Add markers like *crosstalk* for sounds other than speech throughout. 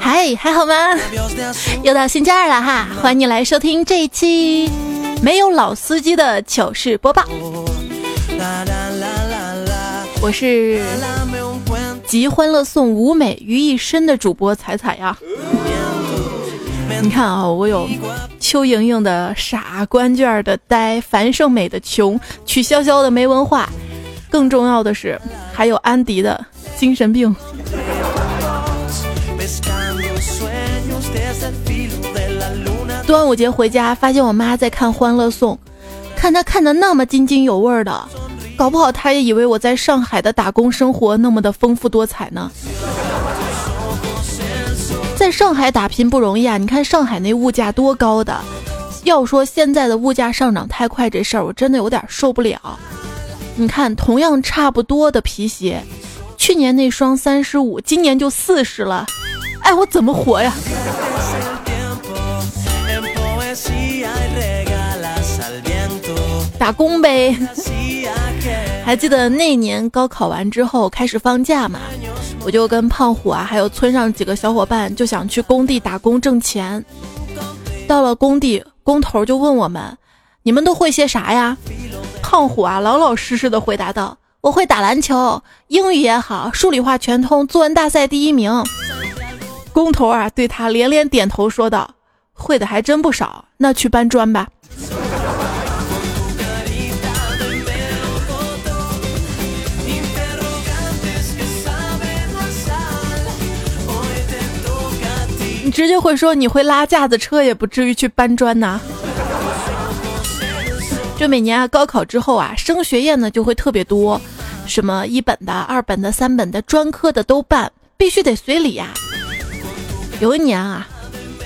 嗨，还好吗？又到星期二了哈，欢迎你来收听这一期没有老司机的糗事播报。我是集欢乐颂舞美于一身的主播彩彩呀。你看啊，我有邱莹莹的傻，关卷的呆，樊胜美的穷，曲筱绡的没文化，更重要的是还有安迪的精神病。端午节回家，发现我妈在看《欢乐颂》，看她看的那么津津有味的，搞不好她也以为我在上海的打工生活那么的丰富多彩呢。在上海打拼不容易啊！你看上海那物价多高的，要说现在的物价上涨太快这事儿，我真的有点受不了。你看，同样差不多的皮鞋，去年那双三十五，今年就四十了，哎，我怎么活呀？打工呗。*laughs* 还记得那年高考完之后开始放假嘛？我就跟胖虎啊，还有村上几个小伙伴，就想去工地打工挣钱。到了工地，工头就问我们：“你们都会些啥呀？”胖虎啊，老老实实的回答道：“我会打篮球，英语也好，数理化全通，作文大赛第一名。”工头啊，对他连连点头说道：“会的还真不少，那去搬砖吧。”你直接会说你会拉架子车，也不至于去搬砖呐。就每年啊，高考之后啊，升学宴呢就会特别多，什么一本的、二本的、三本的、专科的都办，必须得随礼呀。有一年啊，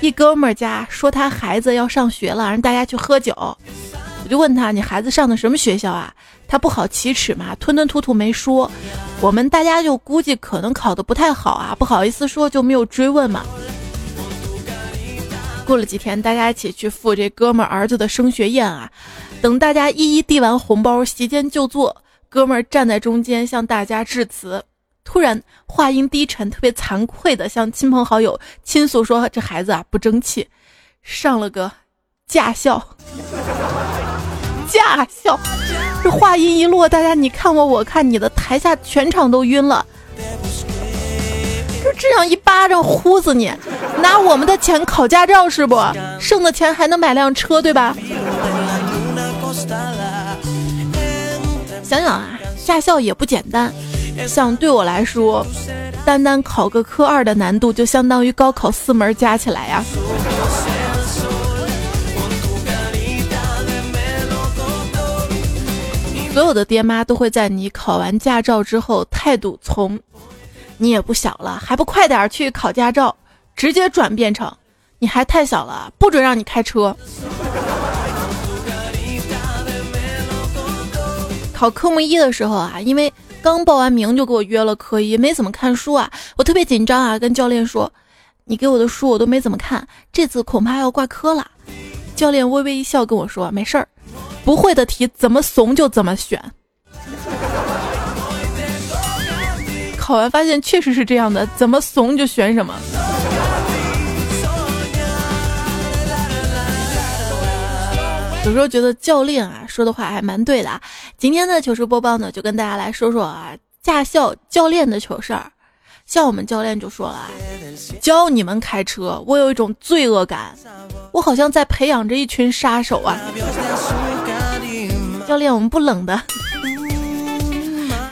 一哥们儿家说他孩子要上学了，让大家去喝酒，我就问他你孩子上的什么学校啊？他不好启齿嘛，吞吞吐吐没说。我们大家就估计可能考的不太好啊，不好意思说，就没有追问嘛。过了几天，大家一起去赴这哥们儿子的升学宴啊！等大家一一递完红包，席间就坐，哥们儿站在中间向大家致辞。突然话音低沉，特别惭愧的向亲朋好友倾诉说：“这孩子啊不争气，上了个驾校。”驾校，这话音一落，大家你看我我看你的，台下全场都晕了。就这样一巴掌呼死你！拿我们的钱考驾照是不？剩的钱还能买辆车，对吧？想想啊，驾校也不简单。像对我来说，单单考个科二的难度就相当于高考四门加起来呀。所有的爹妈都会在你考完驾照之后，态度从。你也不小了，还不快点去考驾照？直接转变成，你还太小了，不准让你开车。*laughs* 考科目一的时候啊，因为刚报完名就给我约了科一，没怎么看书啊，我特别紧张啊，跟教练说：“你给我的书我都没怎么看，这次恐怕要挂科了。”教练微微一笑跟我说：“没事儿，不会的题怎么怂就怎么选。”考完发现确实是这样的，怎么怂就选什么。有时候觉得教练啊说的话还蛮对的。今天的糗事播报呢，就跟大家来说说啊驾校教练的糗事儿。像我们教练就说了，教你们开车，我有一种罪恶感，我好像在培养着一群杀手啊。教练，我们不冷的。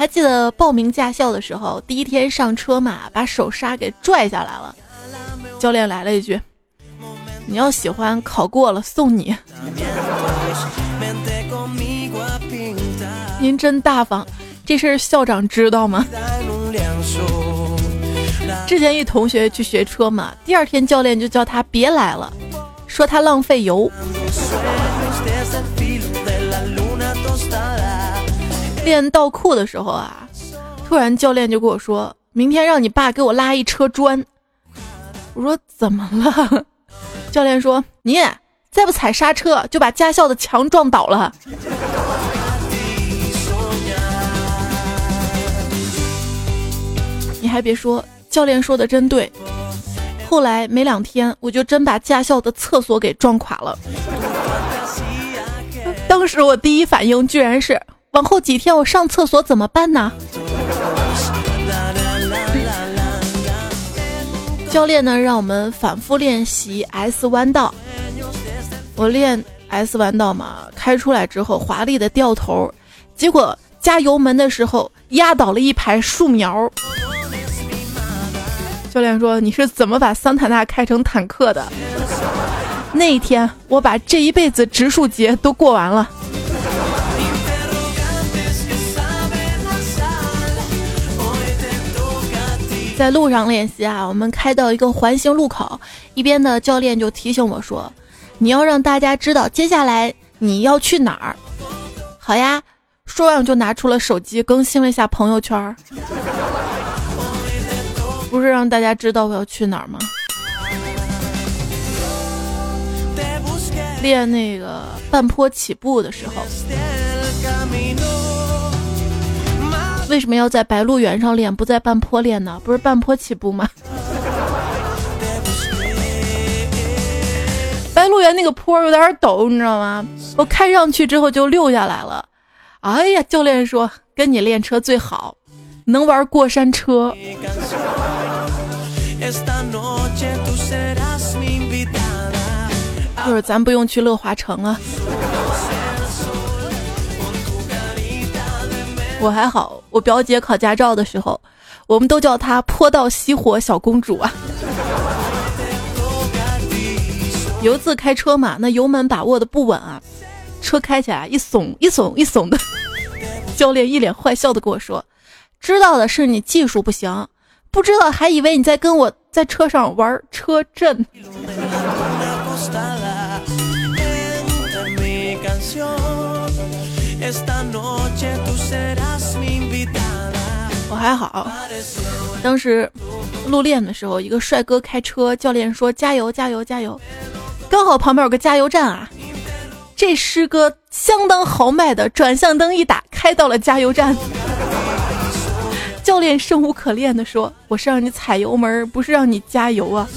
还记得报名驾校的时候，第一天上车嘛，把手刹给拽下来了。教练来了一句：“你要喜欢，考过了送你。*laughs* ”您真大方，这事儿校长知道吗？之前一同学去学车嘛，第二天教练就叫他别来了，说他浪费油。练倒库的时候啊，突然教练就跟我说：“明天让你爸给我拉一车砖。”我说：“怎么了？”教练说：“你再不踩刹车，就把驾校的墙撞倒了。”你还别说，教练说的真对。后来没两天，我就真把驾校的厕所给撞垮了。*laughs* 当时我第一反应居然是，往后几天我上厕所怎么办呢？教练呢，让我们反复练习 S 弯道。我练 S 弯道嘛，开出来之后华丽的掉头，结果加油门的时候压倒了一排树苗。教练说：“你是怎么把桑塔纳开成坦克的？”那一天，我把这一辈子植树节都过完了。在路上练习啊，我们开到一个环形路口，一边的教练就提醒我说：“你要让大家知道接下来你要去哪儿。”好呀，说完我就拿出了手机更新了一下朋友圈。不是让大家知道我要去哪儿吗？练那个半坡起步的时候。为什么要在白鹿原上练，不在半坡练呢？不是半坡起步吗？*laughs* 白鹿原那个坡有点陡，你知道吗？我开上去之后就溜下来了。哎呀，教练说跟你练车最好，能玩过山车。就是咱不用去乐华城啊。我还好，我表姐考驾照的时候，我们都叫她坡道熄火小公主啊。有一次开车嘛，那油门把握的不稳啊，车开起来一耸一耸一耸的，*laughs* 教练一脸坏笑的跟我说：“知道的是你技术不行，不知道还以为你在跟我在车上玩车震。”我还好，当时路练的时候，一个帅哥开车，教练说加油加油加油，刚好旁边有个加油站啊，这师哥相当豪迈的转向灯一打，开到了加油站。*laughs* 教练生无可恋的说：“我是让你踩油门，不是让你加油啊。”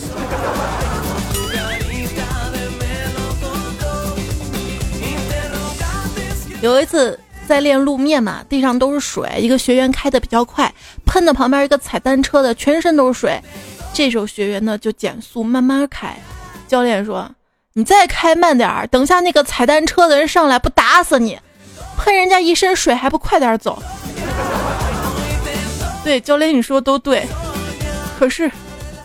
有一次在练路面嘛，地上都是水，一个学员开的比较快，喷的旁边一个踩单车的全身都是水，这时候学员呢就减速慢慢开。教练说：“你再开慢点儿，等下那个踩单车的人上来不打死你？喷人家一身水还不快点走？”对，教练你说的都对，可是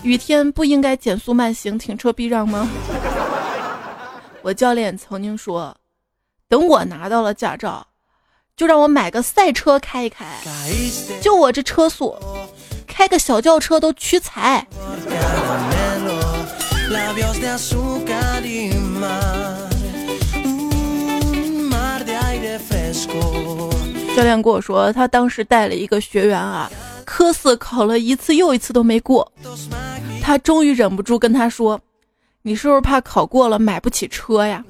雨天不应该减速慢行、停车避让吗？*laughs* 我教练曾经说。等我拿到了驾照，就让我买个赛车开一开。就我这车速，开个小轿车都屈才。教练跟我说，他当时带了一个学员啊，科四考了一次又一次都没过，他终于忍不住跟他说：“你是不是怕考过了买不起车呀？”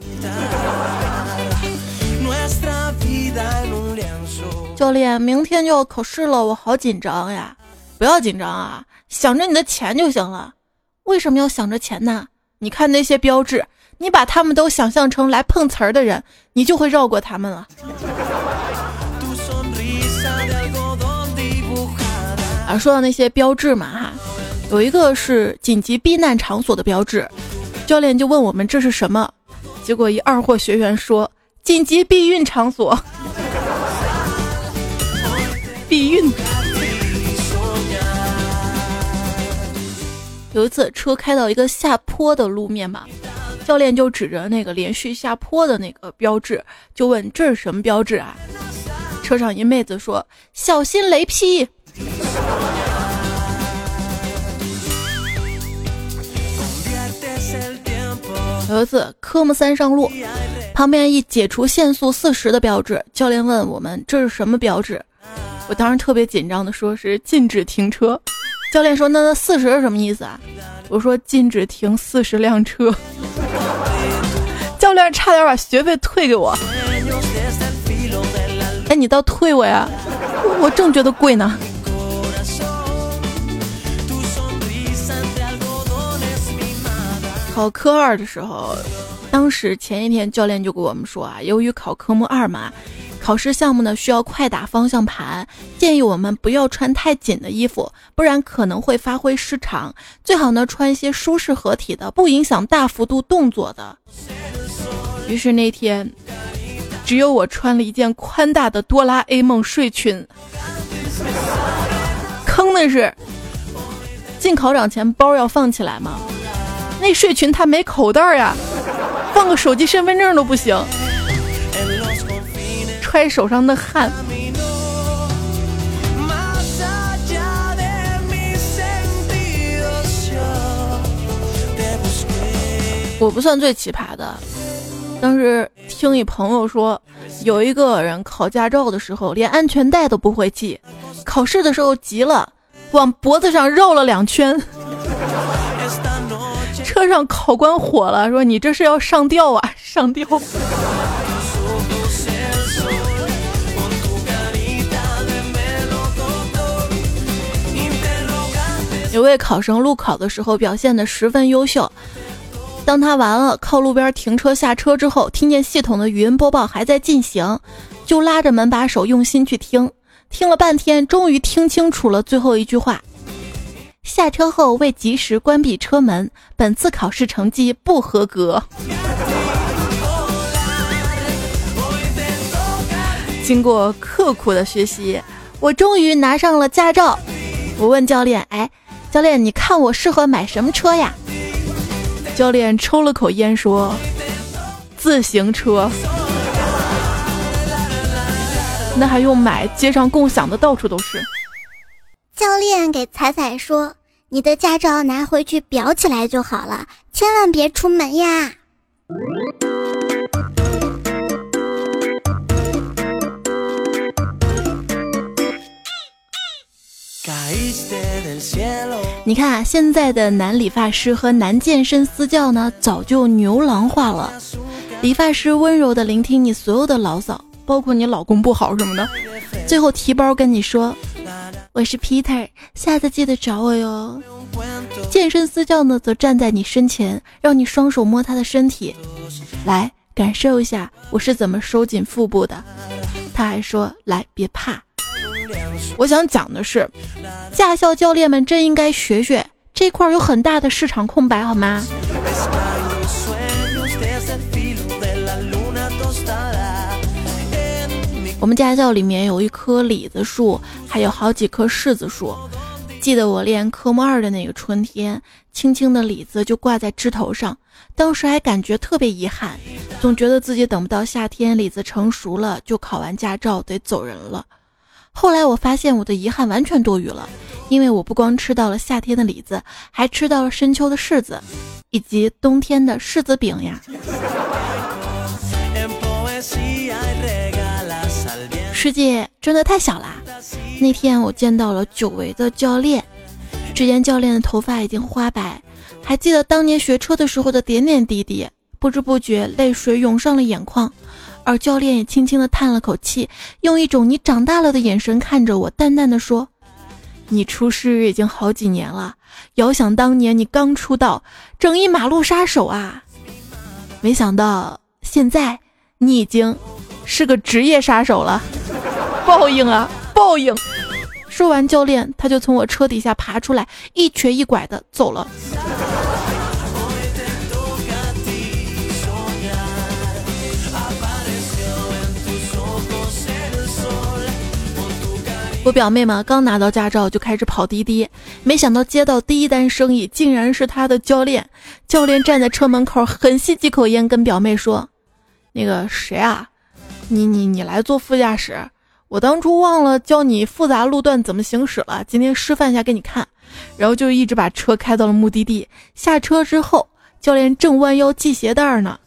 教练，明天就要考试了，我好紧张呀！不要紧张啊，想着你的钱就行了。为什么要想着钱呢？你看那些标志，你把他们都想象成来碰瓷儿的人，你就会绕过他们了。*laughs* 啊，说到那些标志嘛，哈，有一个是紧急避难场所的标志，教练就问我们这是什么，结果一二货学员说紧急避孕场所。避孕。有一次车开到一个下坡的路面嘛，教练就指着那个连续下坡的那个标志，就问这是什么标志啊？车上一妹子说：“小心雷劈。”有一次科目三上路，旁边一解除限速四十的标志，教练问我们这是什么标志？我当时特别紧张的说是禁止停车。教练说那那四十是什么意思啊？我说禁止停四十辆车。*laughs* 教练差点把学费退给我。哎你倒退我呀我正觉得贵呢。考科二的时候当时前一天教练就跟我们说啊由于考科目二嘛考试项目呢需要快打方向盘，建议我们不要穿太紧的衣服，不然可能会发挥失常。最好呢穿一些舒适合体的，不影响大幅度动作的。于是那天，只有我穿了一件宽大的哆啦 A 梦睡裙。坑的是，进考场前包要放起来吗？那睡裙它没口袋呀，放个手机、身份证都不行。揣手上的汗。我不算最奇葩的，当时听一朋友说，有一个人考驾照的时候连安全带都不会系，考试的时候急了，往脖子上绕了两圈。*laughs* 车上考官火了，说：“你这是要上吊啊，上吊！”有位考生路考的时候表现的十分优秀，当他完了靠路边停车下车之后，听见系统的语音播报还在进行，就拉着门把手用心去听，听了半天，终于听清楚了最后一句话。下车后未及时关闭车门，本次考试成绩不合格。经过刻苦的学习，我终于拿上了驾照。我问教练：“哎，教练，你看我适合买什么车呀？”教练抽了口烟说：“自行车。”那还用买？街上共享的到处都是。教练给彩彩说。你的驾照拿回去裱起来就好了，千万别出门呀！你看，现在的男理发师和男健身私教呢，早就牛郎化了。理发师温柔的聆听你所有的牢骚，包括你老公不好什么的，最后提包跟你说。我是 Peter，下次记得找我哟。健身私教呢，则站在你身前，让你双手摸他的身体，来感受一下我是怎么收紧腹部的。他还说：“来，别怕。”我想讲的是，驾校教练们真应该学学这块有很大的市场空白，好吗？我们驾校里面有一棵李子树，还有好几棵柿子树。记得我练科目二的那个春天，青青的李子就挂在枝头上，当时还感觉特别遗憾，总觉得自己等不到夏天李子成熟了就考完驾照得走人了。后来我发现我的遗憾完全多余了，因为我不光吃到了夏天的李子，还吃到了深秋的柿子，以及冬天的柿子饼呀。世界真的太小啦！那天我见到了久违的教练，只见教练的头发已经花白，还记得当年学车的时候的点点滴滴，不知不觉泪水涌上了眼眶，而教练也轻轻的叹了口气，用一种你长大了的眼神看着我，淡淡的说：“你出师已经好几年了，遥想当年你刚出道，整一马路杀手啊，没想到现在你已经是个职业杀手了。”报应啊，报应！说完，教练他就从我车底下爬出来，一瘸一拐的走了。我表妹嘛，刚拿到驾照就开始跑滴滴，没想到接到第一单生意竟然是她的教练。教练站在车门口，狠吸几口烟，跟表妹说：“那个谁啊，你你你来坐副驾驶。”我当初忘了教你复杂路段怎么行驶了，今天示范一下给你看。然后就一直把车开到了目的地。下车之后，教练正弯腰系鞋带呢，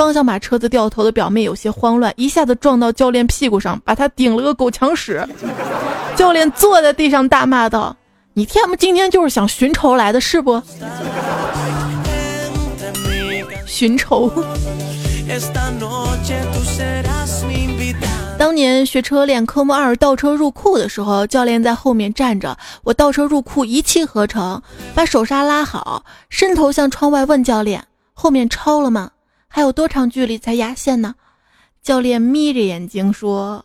刚想把车子掉头的表妹有些慌乱，一下子撞到教练屁股上，把他顶了个狗抢屎。*laughs* 教练坐在地上大骂道：“你天不今天就是想寻仇来的是不？*laughs* 寻仇。”当年学车练科目二倒车入库的时候，教练在后面站着，我倒车入库一气呵成，把手刹拉好，伸头向窗外问教练：“后面超了吗？还有多长距离才压线呢？教练眯着眼睛说：“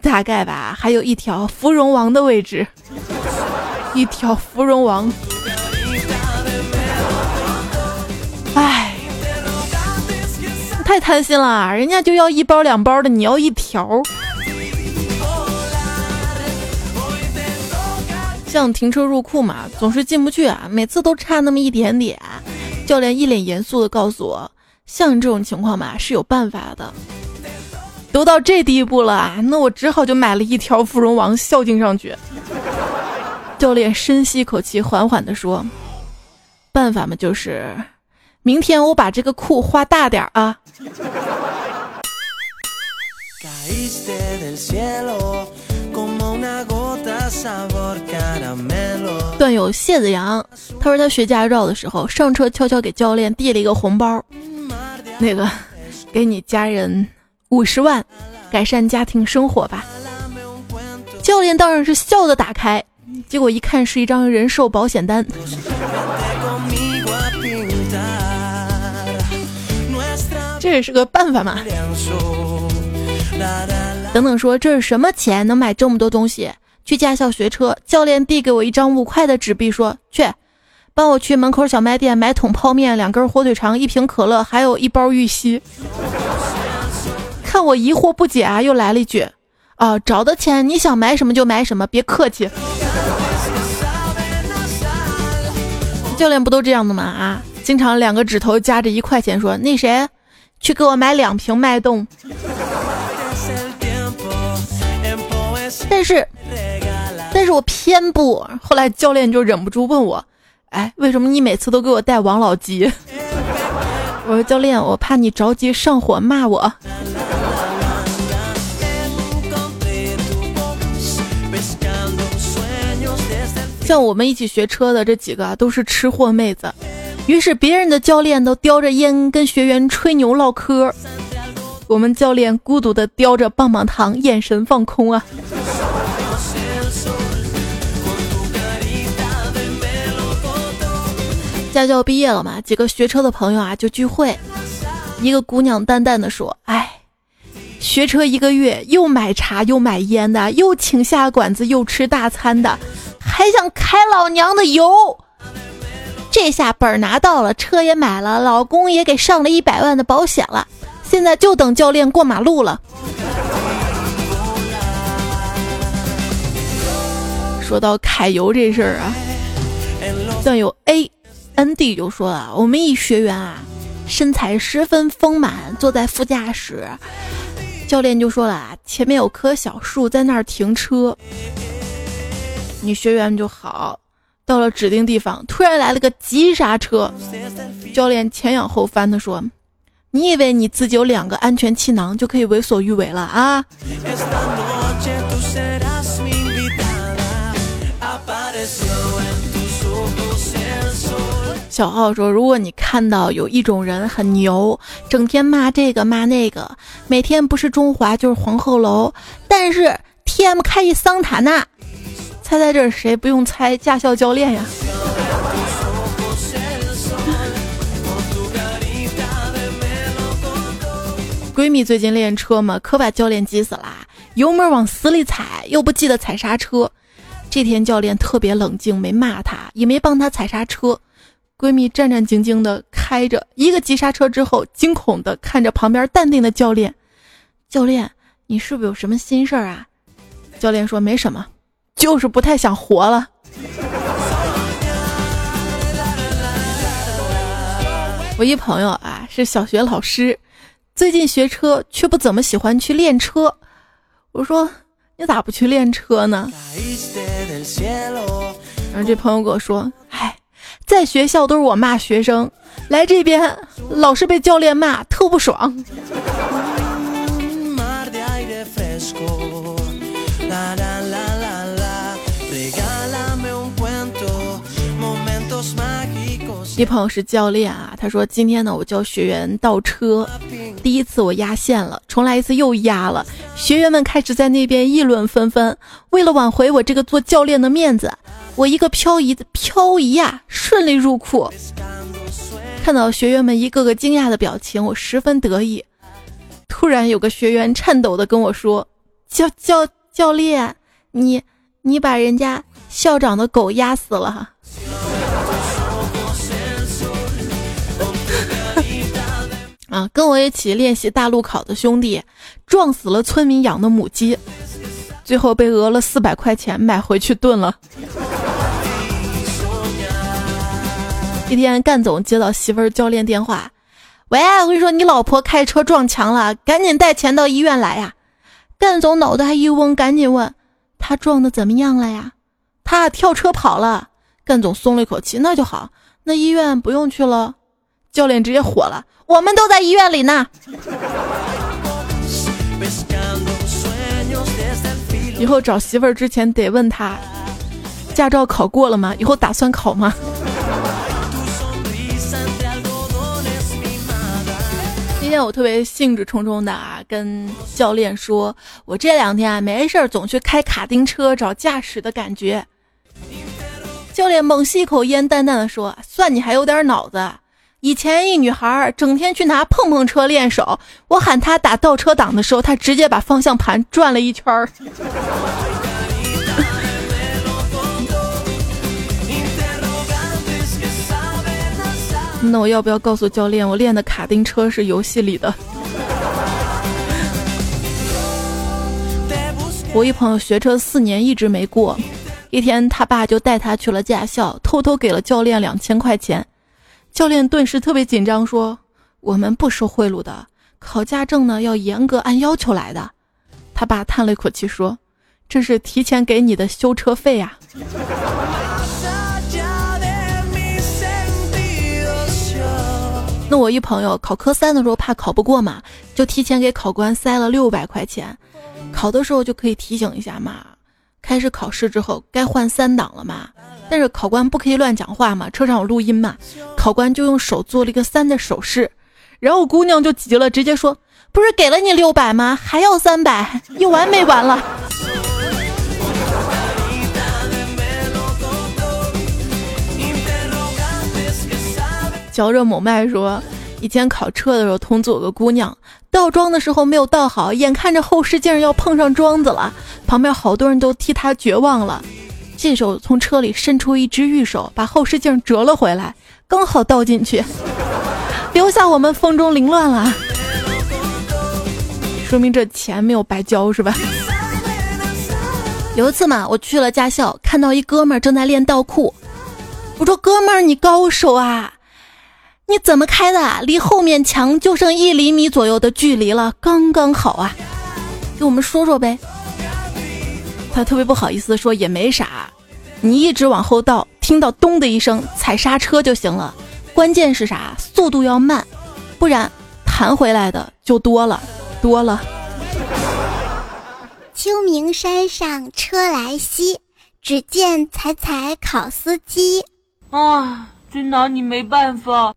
大概吧，还有一条芙蓉王的位置，*laughs* 一条芙蓉王。”哎，太贪心了，人家就要一包两包的，你要一条。像停车入库嘛，总是进不去啊，每次都差那么一点点。教练一脸严肃的告诉我，像这种情况嘛，是有办法的。都到这地步了，那我只好就买了一条芙蓉王孝敬上去。教练深吸一口气，缓缓地说：“办法嘛，就是明天我把这个库画大点啊。”段友谢子阳，他说他学驾照的时候，上车悄悄给教练递了一个红包，那个给你家人五十万，改善家庭生活吧。教练当然是笑的打开，结果一看是一张人寿保险单。这也是个办法嘛。等等，说这是什么钱能买这么多东西？去驾校学车，教练递给我一张五块的纸币，说：“去，帮我去门口小卖店买桶泡面、两根火腿肠、一瓶可乐，还有一包玉溪。”看我疑惑不解啊，又来了一句：“啊，找的钱你想买什么就买什么，别客气。”教练不都这样的吗？啊，经常两个指头夹着一块钱，说：“那谁，去给我买两瓶脉动。”但是，但是我偏不。后来教练就忍不住问我：“哎，为什么你每次都给我带王老吉？” *laughs* 我说：“教练，我怕你着急上火骂我。”像我们一起学车的这几个都是吃货妹子，于是别人的教练都叼着烟跟学员吹牛唠嗑，我们教练孤独的叼着棒棒糖，眼神放空啊。驾校毕业了嘛，几个学车的朋友啊就聚会。一个姑娘淡淡的说：“哎，学车一个月，又买茶又买烟的，又请下馆子又吃大餐的，还想开老娘的油。这下本儿拿到了，车也买了，老公也给上了一百万的保险了，现在就等教练过马路了。”说到揩油这事儿啊，段友 A。N D 就说了，我们一学员啊，身材十分丰满，坐在副驾驶，教练就说了，前面有棵小树，在那儿停车。女学员就好，到了指定地方，突然来了个急刹车，教练前仰后翻的说：“你以为你自己有两个安全气囊就可以为所欲为了啊？”小浩说：“如果你看到有一种人很牛，整天骂这个骂那个，每天不是中华就是黄鹤楼，但是 T M 开一桑塔纳，猜猜这是谁？不用猜，驾校教练呀。*laughs* ”闺蜜最近练车嘛，可把教练急死啦，油门往死里踩，又不记得踩刹车。这天教练特别冷静，没骂他，也没帮他踩刹车。闺蜜战战兢兢地开着，一个急刹车之后，惊恐地看着旁边淡定的教练。教练，你是不是有什么心事儿啊？教练说没什么，就是不太想活了。我一朋友啊，是小学老师，最近学车却不怎么喜欢去练车。我说你咋不去练车呢？然后这朋友跟我说，唉。在学校都是我骂学生，来这边老是被教练骂，特不爽。一朋友是教练啊，他说今天呢我教学员倒车，第一次我压线了，重来一次又压了，学员们开始在那边议论纷纷。为了挽回我这个做教练的面子。我一个漂移的漂移呀，顺利入库。看到学员们一个个惊讶的表情，我十分得意。突然有个学员颤抖的跟我说：“教教教练，你你把人家校长的狗压死了。*laughs* ”啊，跟我一起练习大路考的兄弟撞死了村民养的母鸡，最后被讹了四百块钱买回去炖了。*laughs* 一天，干总接到媳妇儿教练电话，喂，我跟你说，你老婆开车撞墙了，赶紧带钱到医院来呀！干总脑袋一嗡，赶紧问他撞的怎么样了呀？他跳车跑了。干总松了一口气，那就好，那医院不用去了。教练直接火了，我们都在医院里呢。以后找媳妇儿之前得问他，驾照考过了吗？以后打算考吗？*laughs* 今天我特别兴致冲冲的啊，跟教练说，我这两天啊没事儿，总去开卡丁车找驾驶的感觉。教练猛吸一口烟，淡淡的说：“算你还有点脑子。以前一女孩整天去拿碰碰车练手，我喊她打倒车档的时候，她直接把方向盘转了一圈儿。*laughs* ”那我要不要告诉教练，我练的卡丁车是游戏里的？我一朋友学车四年一直没过，一天他爸就带他去了驾校，偷偷给了教练两千块钱。教练顿时特别紧张，说：“我们不收贿赂的，考驾证呢要严格按要求来的。”他爸叹了一口气说：“这是提前给你的修车费呀。”那我一朋友考科三的时候怕考不过嘛，就提前给考官塞了六百块钱，考的时候就可以提醒一下嘛。开始考试之后该换三档了嘛，但是考官不可以乱讲话嘛，车上有录音嘛。考官就用手做了一个三的手势，然后姑娘就急了，直接说：“不是给了你六百吗？还要三百，有完没完了？”嚼着某麦说：“以前考车的时候，同组有个姑娘倒桩的时候没有倒好，眼看着后视镜要碰上桩子了，旁边好多人都替她绝望了。这时候从车里伸出一只玉手，把后视镜折了回来，刚好倒进去，*laughs* 留下我们风中凌乱了。说明这钱没有白交是吧？有一次嘛，我去了驾校，看到一哥们儿正在练倒库，我说：哥们儿，你高手啊！”你怎么开的？离后面墙就剩一厘米左右的距离了，刚刚好啊！给我们说说呗。他特别不好意思说，也没啥，你一直往后倒，听到咚的一声，踩刹车就行了。关键是啥？速度要慢，不然弹回来的就多了，多了。秋名山上车来袭，只见踩踩考司机。啊，真拿你没办法。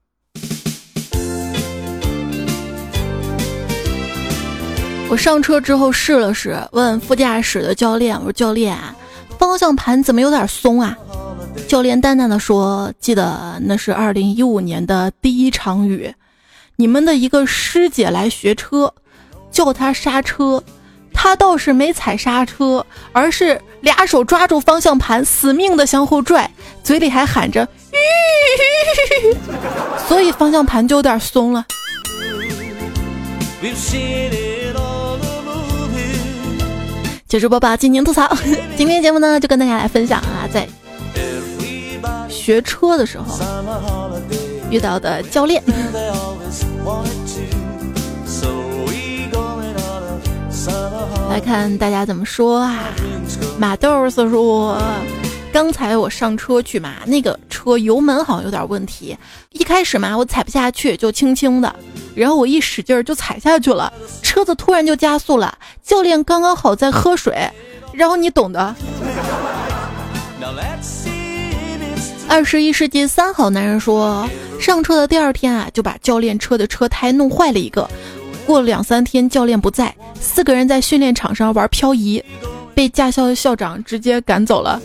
我上车之后试了试，问副驾驶的教练：“我说教练啊，方向盘怎么有点松啊？”教练淡淡的说：“记得那是二零一五年的第一场雨，你们的一个师姐来学车，叫她刹车，她倒是没踩刹车，而是俩手抓住方向盘，死命的向后拽，嘴里还喊着‘所以方向盘就有点松了。”结束播报，尽情吐槽。*laughs* 今天节目呢，就跟大家来分享啊，在学车的时候遇到的教练。*laughs* 来看大家怎么说啊？马豆子说，刚才我上车去嘛，那个车油门好像有点问题，一开始嘛我踩不下去，就轻轻的。然后我一使劲儿就踩下去了，车子突然就加速了。教练刚刚好在喝水，然后你懂的。二十一世纪三好男人说，上车的第二天啊，就把教练车的车胎弄坏了一个。过了两三天，教练不在，四个人在训练场上玩漂移，被驾校的校长直接赶走了。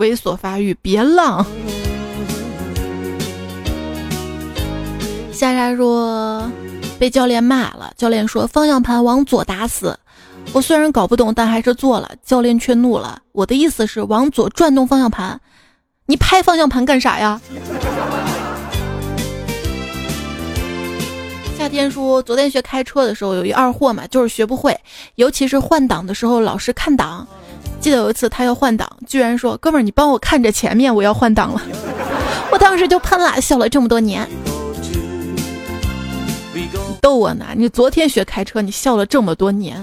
猥琐发育，别浪。夏夏说被教练骂了，教练说方向盘往左打死。我虽然搞不懂，但还是做了。教练却怒了，我的意思是往左转动方向盘，你拍方向盘干啥呀？夏天说，昨天学开车的时候有一二货嘛，就是学不会，尤其是换挡的时候老是看挡。记得有一次他要换挡，居然说：“哥们儿，你帮我看着前面，我要换挡了。” *laughs* 我当时就喷了，笑了这么多年。逗我呢！你昨天学开车，你笑了这么多年。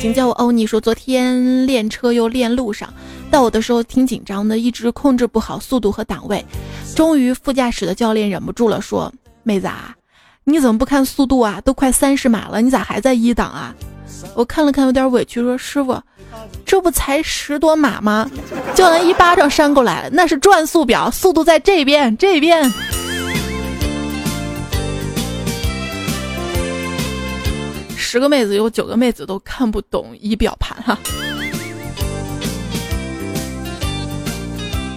请叫我欧尼。说昨天练车又练路上，到我的时候挺紧张的，一直控制不好速度和档位。终于副驾驶的教练忍不住了，说：“妹子啊，你怎么不看速度啊？都快三十码了，你咋还在一档啊？”我看了看，有点委屈，说：“师傅。”这不才十多码吗？就能一巴掌扇过来，那是转速表，速度在这边，这边。十个妹子有九个妹子都看不懂仪表盘哈，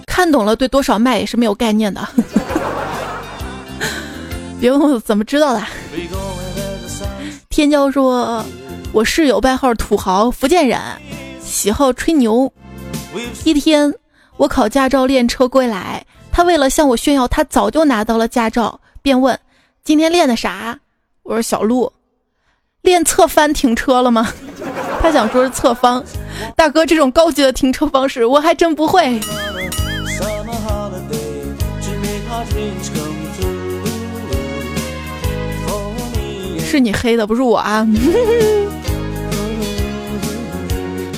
看懂了对多少迈也是没有概念的。别问我怎么知道的。天骄说，我室友外号土豪，福建人。喜好吹牛。一天，我考驾照练车归来，他为了向我炫耀他早就拿到了驾照，便问：“今天练的啥？”我说：“小路，练侧翻停车了吗？” *laughs* 他想说是侧方。大哥，这种高级的停车方式我还真不会。是你黑的，不是我啊。*laughs*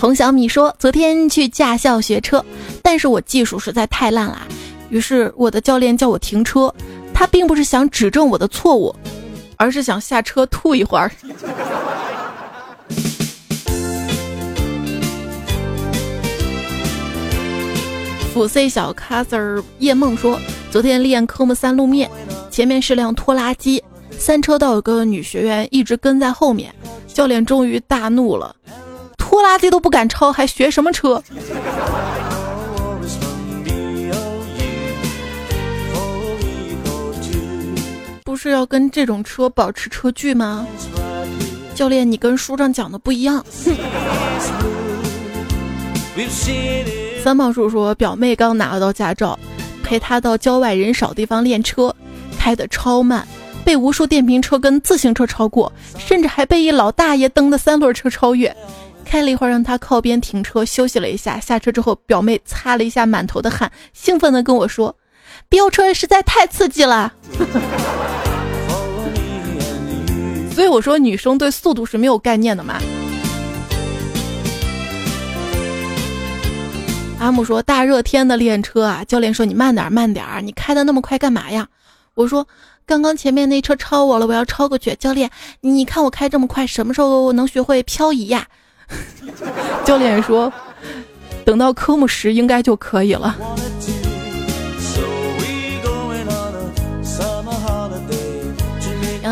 红小米说：“昨天去驾校学车，但是我技术实在太烂了，于是我的教练叫我停车。他并不是想指正我的错误，而是想下车吐一会儿。*laughs* ”辅 C 小卡 Sir 叶梦说：“昨天练科目三路面，前面是辆拖拉机，三车道有个女学员一直跟在后面，教练终于大怒了。”拖拉机都不敢超，还学什么车？不是要跟这种车保持车距吗？教练，你跟书上讲的不一样。三胖叔说，表妹刚拿到驾照，陪她到郊外人少地方练车，开的超慢，被无数电瓶车跟自行车超过，甚至还被一老大爷蹬的三轮车超越。开了一会儿，让他靠边停车休息了一下。下车之后，表妹擦了一下满头的汗，兴奋地跟我说：“飙车实在太刺激了。*laughs* ”所以我说，女生对速度是没有概念的嘛。阿木说：“大热天的练车啊，教练说你慢点慢点，你开的那么快干嘛呀？”我说：“刚刚前面那车超我了，我要超过去。”教练，你看我开这么快，什么时候能学会漂移呀？*laughs* 教练说：“等到科目十应该就可以了。”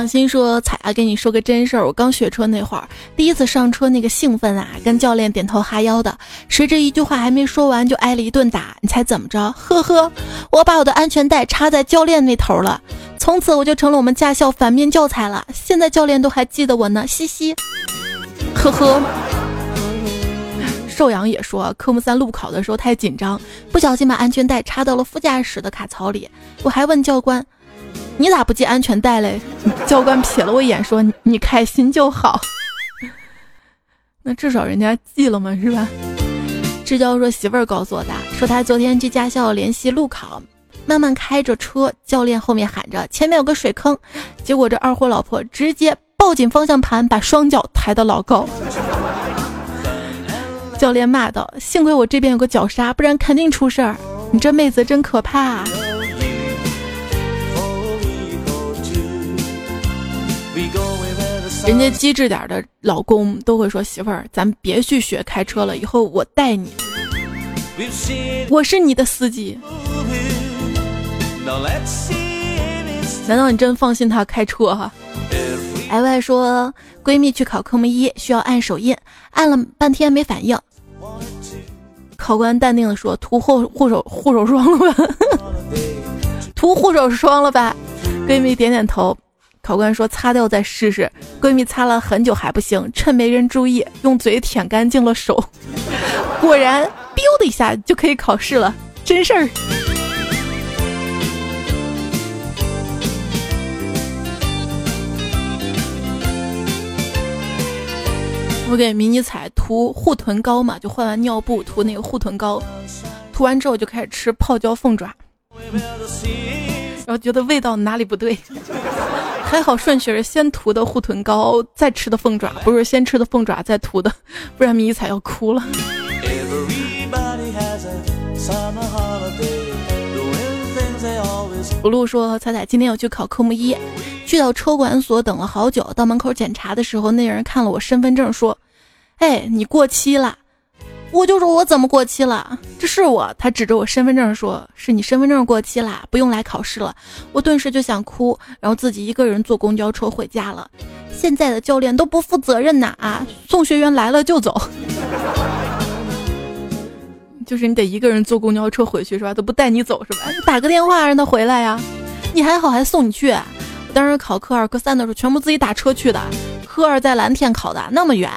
杨鑫说：“彩啊，跟你说个真事儿，我刚学车那会儿，第一次上车那个兴奋啊，跟教练点头哈腰的，谁知一句话还没说完就挨了一顿打。你猜怎么着？呵呵，*laughs* 我把我的安全带插在教练那头了，从此我就成了我们驾校反面教材了。现在教练都还记得我呢，嘻嘻，呵呵。”寿阳也说，科目三路考的时候太紧张，不小心把安全带插到了副驾驶的卡槽里。我还问教官：“你咋不系安全带嘞？” *laughs* 教官瞥了我一眼，说：“你开心就好。*laughs* ”那至少人家记了嘛，是吧？支教说：“媳妇儿告诉我的，说他昨天去驾校联系路考，慢慢开着车，教练后面喊着前面有个水坑，结果这二货老婆直接抱紧方向盘，把双脚抬得老高。*laughs* ”教练骂道：“幸亏我这边有个脚刹，不然肯定出事儿。你这妹子真可怕。”人家机智点的老公都会说：“媳妇儿，咱别去学开车了，以后我带你，我是你的司机。”难道你真放心他开车哈？L Y 说闺蜜去考科目一需要按手印，按了半天没反应。考官淡定的说：“涂护护手护手霜了吧？*laughs* 涂护手霜了吧？”闺蜜点点头。考官说：“擦掉再试试。”闺蜜擦了很久还不行，趁没人注意，用嘴舔干净了手，果然，biu 的一下就可以考试了，真事儿。我给迷你彩涂护臀膏嘛，就换完尿布涂那个护臀膏，涂完之后就开始吃泡椒凤爪，然后觉得味道哪里不对，*laughs* 还好顺序是先涂的护臀膏，再吃的凤爪，不是先吃的凤爪再涂的，不然迷彩要哭了。不露说：“彩彩今天要去考科目一，去到车管所等了好久，到门口检查的时候，那人看了我身份证说：‘哎，你过期了。’我就说我怎么过期了？这是我。他指着我身份证说：‘是你身份证过期了，不用来考试了。’我顿时就想哭，然后自己一个人坐公交车回家了。现在的教练都不负责任呐！啊，送学员来了就走。*laughs* ”就是你得一个人坐公交车回去是吧？都不带你走是吧？你打个电话让他回来呀。你还好还送你去。我当时考科二、科三的时候，全部自己打车去的。科二在蓝天考的，那么远；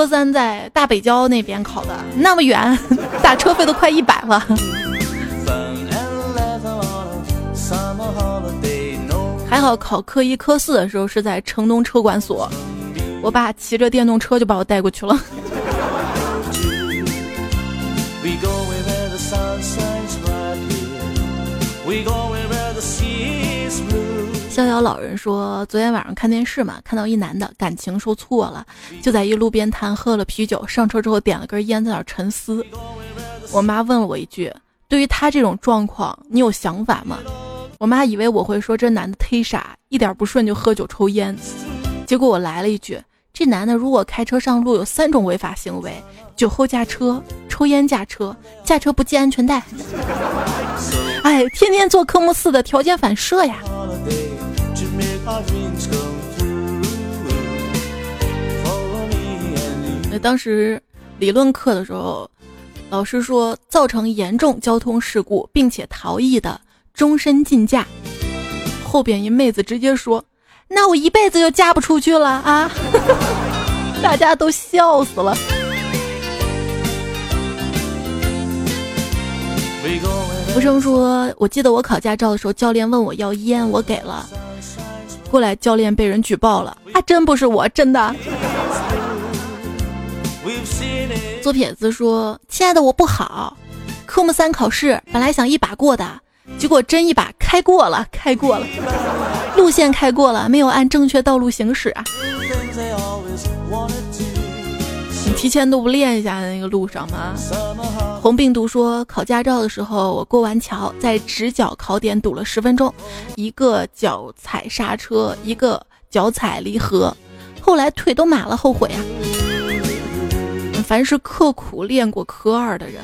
科三在大北郊那边考的，那么远，*laughs* 打车费都快一百了。还好考科一、科四的时候是在城东车管所，我爸骑着电动车就把我带过去了。We go where the sun 逍遥老人说：“昨天晚上看电视嘛，看到一男的感情受挫了，就在一路边摊喝了啤酒，上车之后点了根烟，在那沉思。我妈问了我一句：‘对于他这种状况，你有想法吗？’我妈以为我会说这男的忒傻，一点不顺就喝酒抽烟。结果我来了一句：‘这男的如果开车上路有三种违法行为：酒后驾车、抽烟驾车、驾车不系安全带。’哎，天天做科目四的条件反射呀。”那当时理论课的时候，老师说造成严重交通事故并且逃逸的，终身禁驾。后边一妹子直接说：“那我一辈子就嫁不出去了啊！” *laughs* 大家都笑死了。福生说：“我记得我考驾照的时候，教练问我要烟，我给了。”过来，教练被人举报了还！真不是我，真的。左撇子说：“亲爱的，我不好。科目三考试本来想一把过的，结果真一把开过了，开过了，路线开过了，没有按正确道路行驶啊。提前都不练一下那个路上吗？”红病毒说：“考驾照的时候，我过完桥，在直角考点堵了十分钟，一个脚踩刹车，一个脚踩离合，后来腿都麻了，后悔啊！凡是刻苦练过科二的人，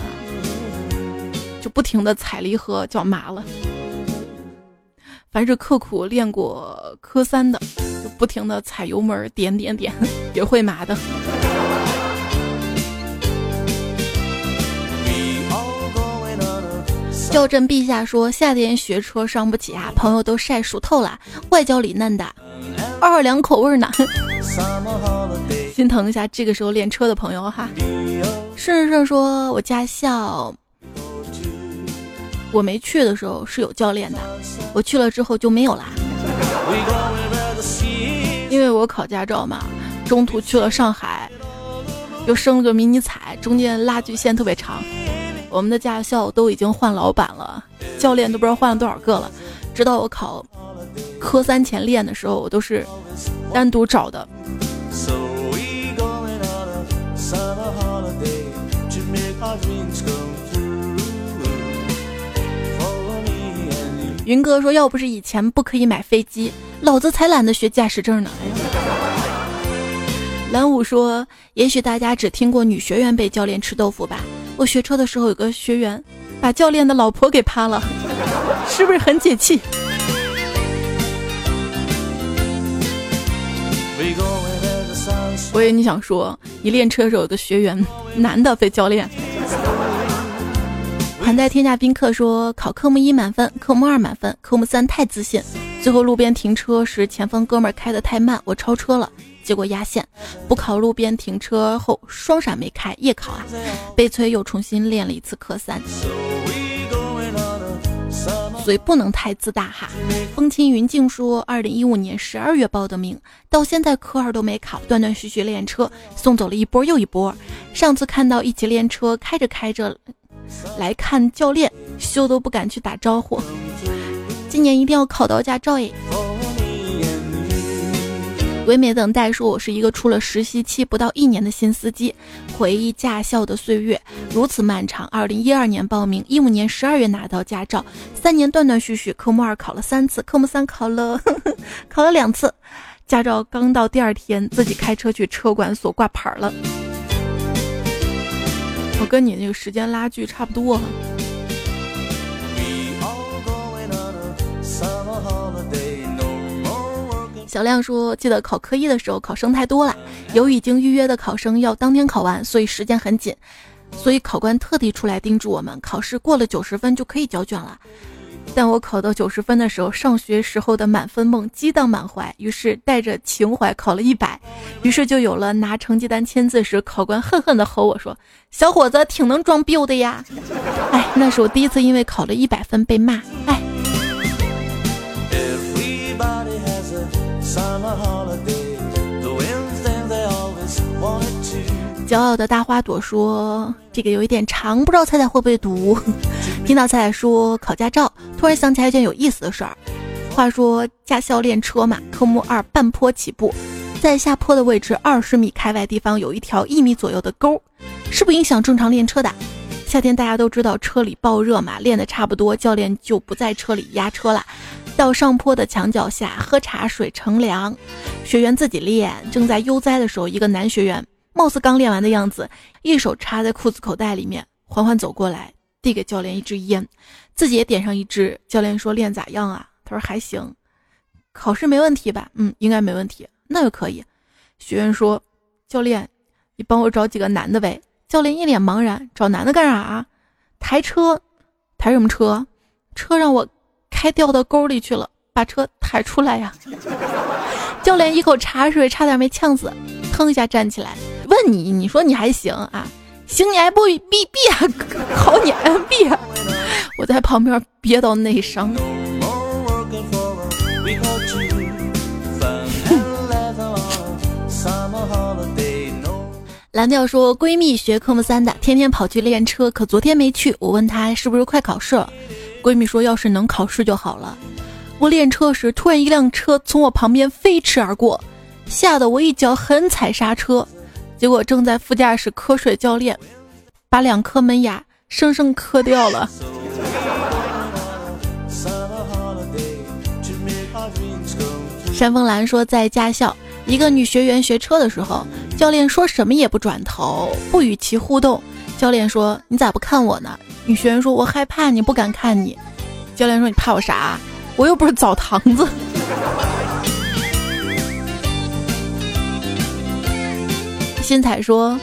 就不停的踩离合，脚麻了；凡是刻苦练过科三的，就不停的踩油门，点点点，也会麻的。”校正陛下说：“夏天学车伤不起啊，朋友都晒熟透了，外焦里嫩的，二二两口味呢，心疼一下这个时候练车的朋友哈。”顺顺说：“我驾校，我没去的时候是有教练的，我去了之后就没有啦，因为我考驾照嘛，中途去了上海，又升了个迷你彩，中间拉锯线特别长。”我们的驾校都已经换老板了，教练都不知道换了多少个了。直到我考科三前练的时候，我都是单独找的。云哥说：“要不是以前不可以买飞机，老子才懒得学驾驶证呢。”蓝武说：“也许大家只听过女学员被教练吃豆腐吧。”我学车的时候有个学员把教练的老婆给趴了，是不是很解气？我以为你想说，一练车时有个学员，男的非教练。款在天下宾客说考科目一满分，科目二满分，科目三太自信。最后路边停车时，前方哥们儿开的太慢，我超车了，结果压线。不考路边停车后双闪没开，夜考啊，悲催又重新练了一次科三。所以不能太自大哈。风轻云静说，二零一五年十二月报的名，到现在科二都没考，断断续续练车，送走了一波又一波。上次看到一起练车，开着开着。来看教练，羞都不敢去打招呼。今年一定要考到驾照诶！唯美等待说：“我是一个出了实习期不到一年的新司机，回忆驾校的岁月如此漫长。二零一二年报名，一五年十二月拿到驾照，三年断断续续，科目二考了三次，科目三考了 *laughs* 考了两次，驾照刚到第二天，自己开车去车管所挂牌了。”我跟你那个时间拉距差不多。小亮说：“记得考科一的时候，考生太多了，有已经预约的考生要当天考完，所以时间很紧，所以考官特地出来叮嘱我们，考试过了九十分就可以交卷了。”但我考到九十分的时候，上学时候的满分梦激荡满怀，于是带着情怀考了一百，于是就有了拿成绩单签字时，考官恨恨地吼我说：“小伙子挺能装逼的呀！” *laughs* 哎，那是我第一次因为考了一百分被骂。哎。骄傲的大花朵说：“这个有一点长，不知道彩彩会不会读。”听到彩彩说考驾照，突然想起来一件有意思的事儿。话说驾校练车嘛，科目二半坡起步，在下坡的位置二十米开外地方有一条一米左右的沟，是不影响正常练车的。夏天大家都知道车里爆热嘛，练的差不多，教练就不在车里压车了，到上坡的墙角下喝茶水乘凉，学员自己练。正在悠哉的时候，一个男学员。貌似刚练完的样子，一手插在裤子口袋里面，缓缓走过来，递给教练一支烟，自己也点上一支。教练说：“练咋样啊？”他说：“还行。”考试没问题吧？嗯，应该没问题。那就可以。学员说：“教练，你帮我找几个男的呗。”教练一脸茫然：“找男的干啥？抬车？抬什么车？车让我开掉到沟里去了，把车抬出来呀！” *laughs* 教练一口茶水差点没呛死，腾一下站起来。问你，你说你还行啊？行你还不毕毕啊？*laughs* 考你 M B 啊？我在旁边憋到内伤。蓝调说闺蜜学科目三的，天天跑去练车，可昨天没去。我问她是不是快考试了？闺蜜说要是能考试就好了。我练车时，突然一辆车从我旁边飞驰而过，吓得我一脚狠踩刹车。结果正在副驾驶瞌睡，教练把两颗门牙生生磕掉了。山峰兰说，在驾校，一个女学员学车的时候，教练说什么也不转头，不与其互动。教练说：“你咋不看我呢？”女学员说：“我害怕你，不敢看你。”教练说：“你怕我啥？我又不是澡堂子。”新彩说，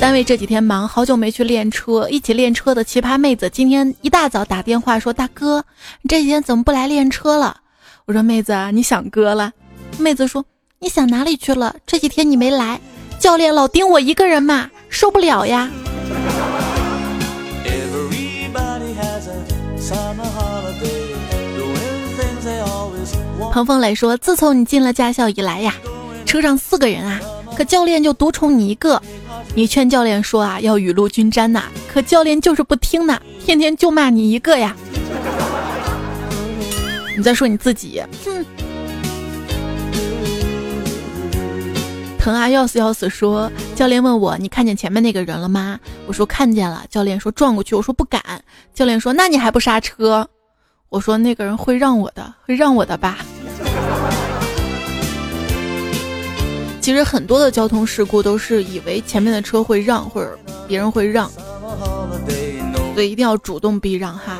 单位这几天忙，好久没去练车。一起练车的奇葩妹子今天一大早打电话说：“大哥，你这几天怎么不来练车了？”我说：“妹子，你想哥了？”妹子说：“你想哪里去了？这几天你没来，教练老盯我一个人嘛，受不了呀。”彭凤磊说：“自从你进了驾校以来呀，车上四个人啊。”可教练就独宠你一个，你劝教练说啊要雨露均沾呐，可教练就是不听呐，天天就骂你一个呀。你在说你自己，哼。疼啊要死要死说，教练问我你看见前面那个人了吗？我说看见了。教练说撞过去，我说不敢。教练说那你还不刹车？我说那个人会让我的，会让我的吧。其实很多的交通事故都是以为前面的车会让，或者别人会让，所以一定要主动避让哈。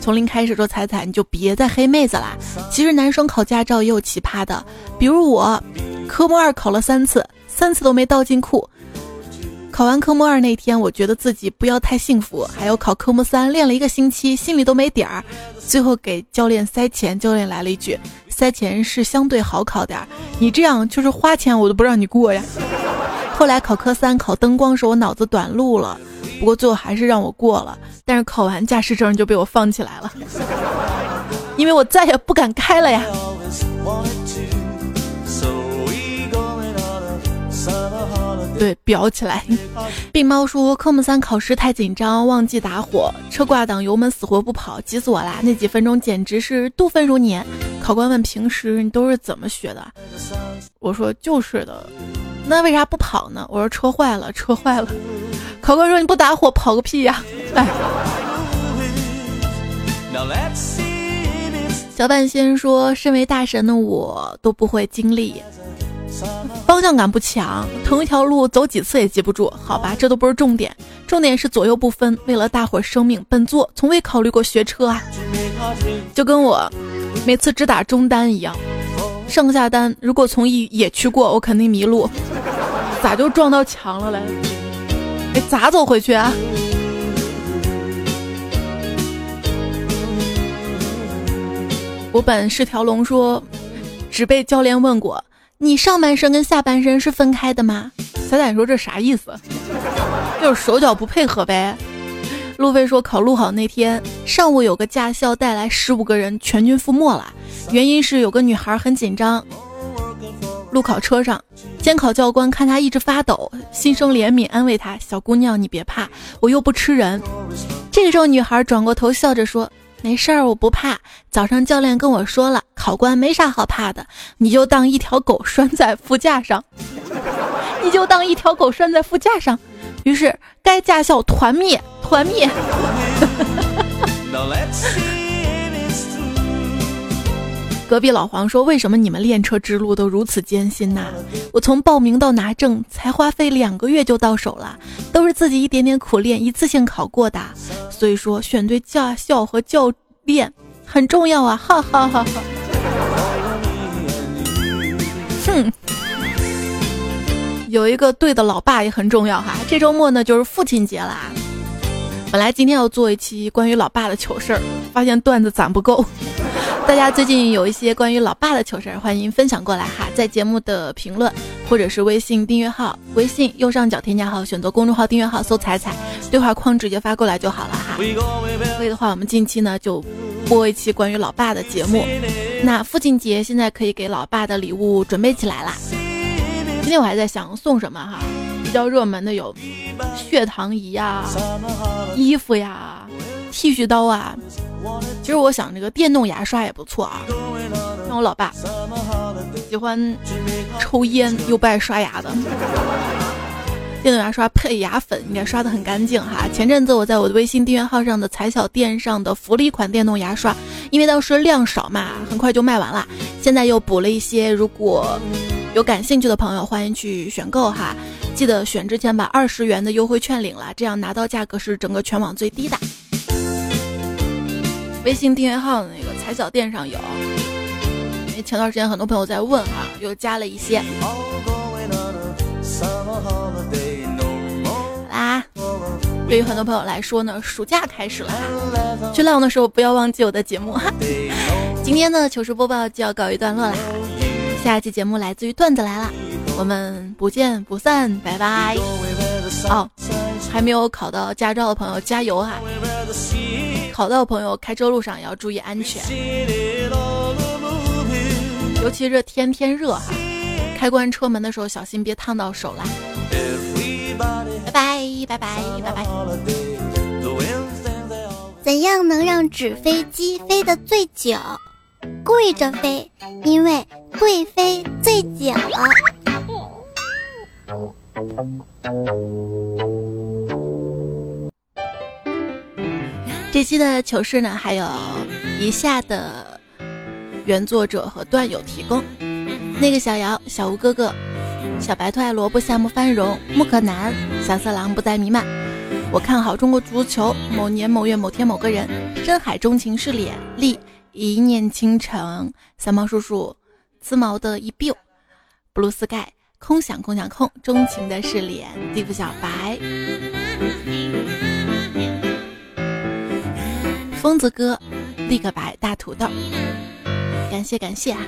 从零开始做彩彩，你就别再黑妹子啦。其实男生考驾照也有奇葩的，比如我，科目二考了三次，三次都没倒进库。考完科目二那天，我觉得自己不要太幸福，还有考科目三练了一个星期，心里都没底儿。最后给教练塞钱，教练来了一句：“塞钱是相对好考点儿，你这样就是花钱，我都不让你过呀。*laughs* ”后来考科三考灯光时，我脑子短路了，不过最后还是让我过了。但是考完驾驶证就被我放起来了，*laughs* 因为我再也不敢开了呀。对，裱起来。*laughs* 病猫说科目三考试太紧张，忘记打火，车挂档，油门死活不跑，急死我啦！那几分钟简直是度分如年。考官问平时你都是怎么学的？我说就是的。那为啥不跑呢？我说车坏了，车坏了。考官说你不打火跑个屁呀！哎。小半仙说，身为大神的我都不会经历。方向感不强，同一条路走几次也记不住。好吧，这都不是重点，重点是左右不分。为了大伙生命，本座从未考虑过学车啊，就跟我每次只打中单一样。上下单如果从一野区过，我肯定迷路。咋就撞到墙了嘞？哎，咋走回去啊？我本是条龙，说只被教练问过。你上半身跟下半身是分开的吗？彩彩说这啥意思？*laughs* 就是手脚不配合呗。路飞说考路考那天上午有个驾校带来十五个人全军覆没了，原因是有个女孩很紧张。路考车上，监考教官看她一直发抖，心生怜悯，安慰她：“小姑娘，你别怕，我又不吃人。”这个时候，女孩转过头笑着说。没事儿，我不怕。早上教练跟我说了，考官没啥好怕的，你就当一条狗拴在副驾上，*laughs* 你就当一条狗拴在副驾上。于是该驾校团灭，团灭。*laughs* 隔壁老黄说：“为什么你们练车之路都如此艰辛呐？我从报名到拿证才花费两个月就到手了，都是自己一点点苦练，一次性考过的。所以说，选对驾校和教练很重要啊！哈哈哈哈。哼，有一个对的老爸也很重要哈。这周末呢就是父亲节啦。本来今天要做一期关于老爸的糗事儿，发现段子攒不够。”大家最近有一些关于老爸的糗事儿，欢迎分享过来哈，在节目的评论或者是微信订阅号，微信右上角添加号，选择公众号订阅号，搜“彩彩”，对话框直接发过来就好了哈。可以的话，我们近期呢就播一期关于老爸的节目。那父亲节现在可以给老爸的礼物准备起来啦。今天我还在想送什么哈，比较热门的有血糖仪呀、衣服呀、剃须刀啊。其实我想，这个电动牙刷也不错啊。像我老爸喜欢抽烟又不爱刷牙的，电动牙刷配牙粉应该刷的很干净哈。前阵子我在我的微信订阅号上的彩小店上的福利款电动牙刷，因为当时量少嘛，很快就卖完了。现在又补了一些，如果有感兴趣的朋友，欢迎去选购哈。记得选之前把二十元的优惠券领了，这样拿到价格是整个全网最低的。微信订阅号的那个彩小店上有，因为前段时间很多朋友在问哈，又加了一些。啦，对于很多朋友来说呢，暑假开始了，去浪的时候不要忘记我的节目哈。今天的糗事播报就要告一段落啦，下一期节目来自于段子来了，我们不见不散，拜拜。哦，还没有考到驾照的朋友加油哈。考到的朋友，开车路上也要注意安全，尤其是天天热哈，开关车门的时候小心别烫到手啦。拜拜拜拜拜拜。怎样能让纸飞机飞得最久？跪着飞，因为贵妃最久。这期的糗事呢，还有以下的原作者和段友提供：那个小姚、小吴哥哥、小白兔爱萝卜、夏目繁荣、木可南、小色狼不再弥漫、我看好中国足球。某年某月某天某个人，深海钟情是脸。立一念倾城。三毛叔叔，自毛的一丢，布鲁。斯盖空想空想空，钟情的是脸。地府小白。疯子哥，立个白大土豆。感谢感谢啊。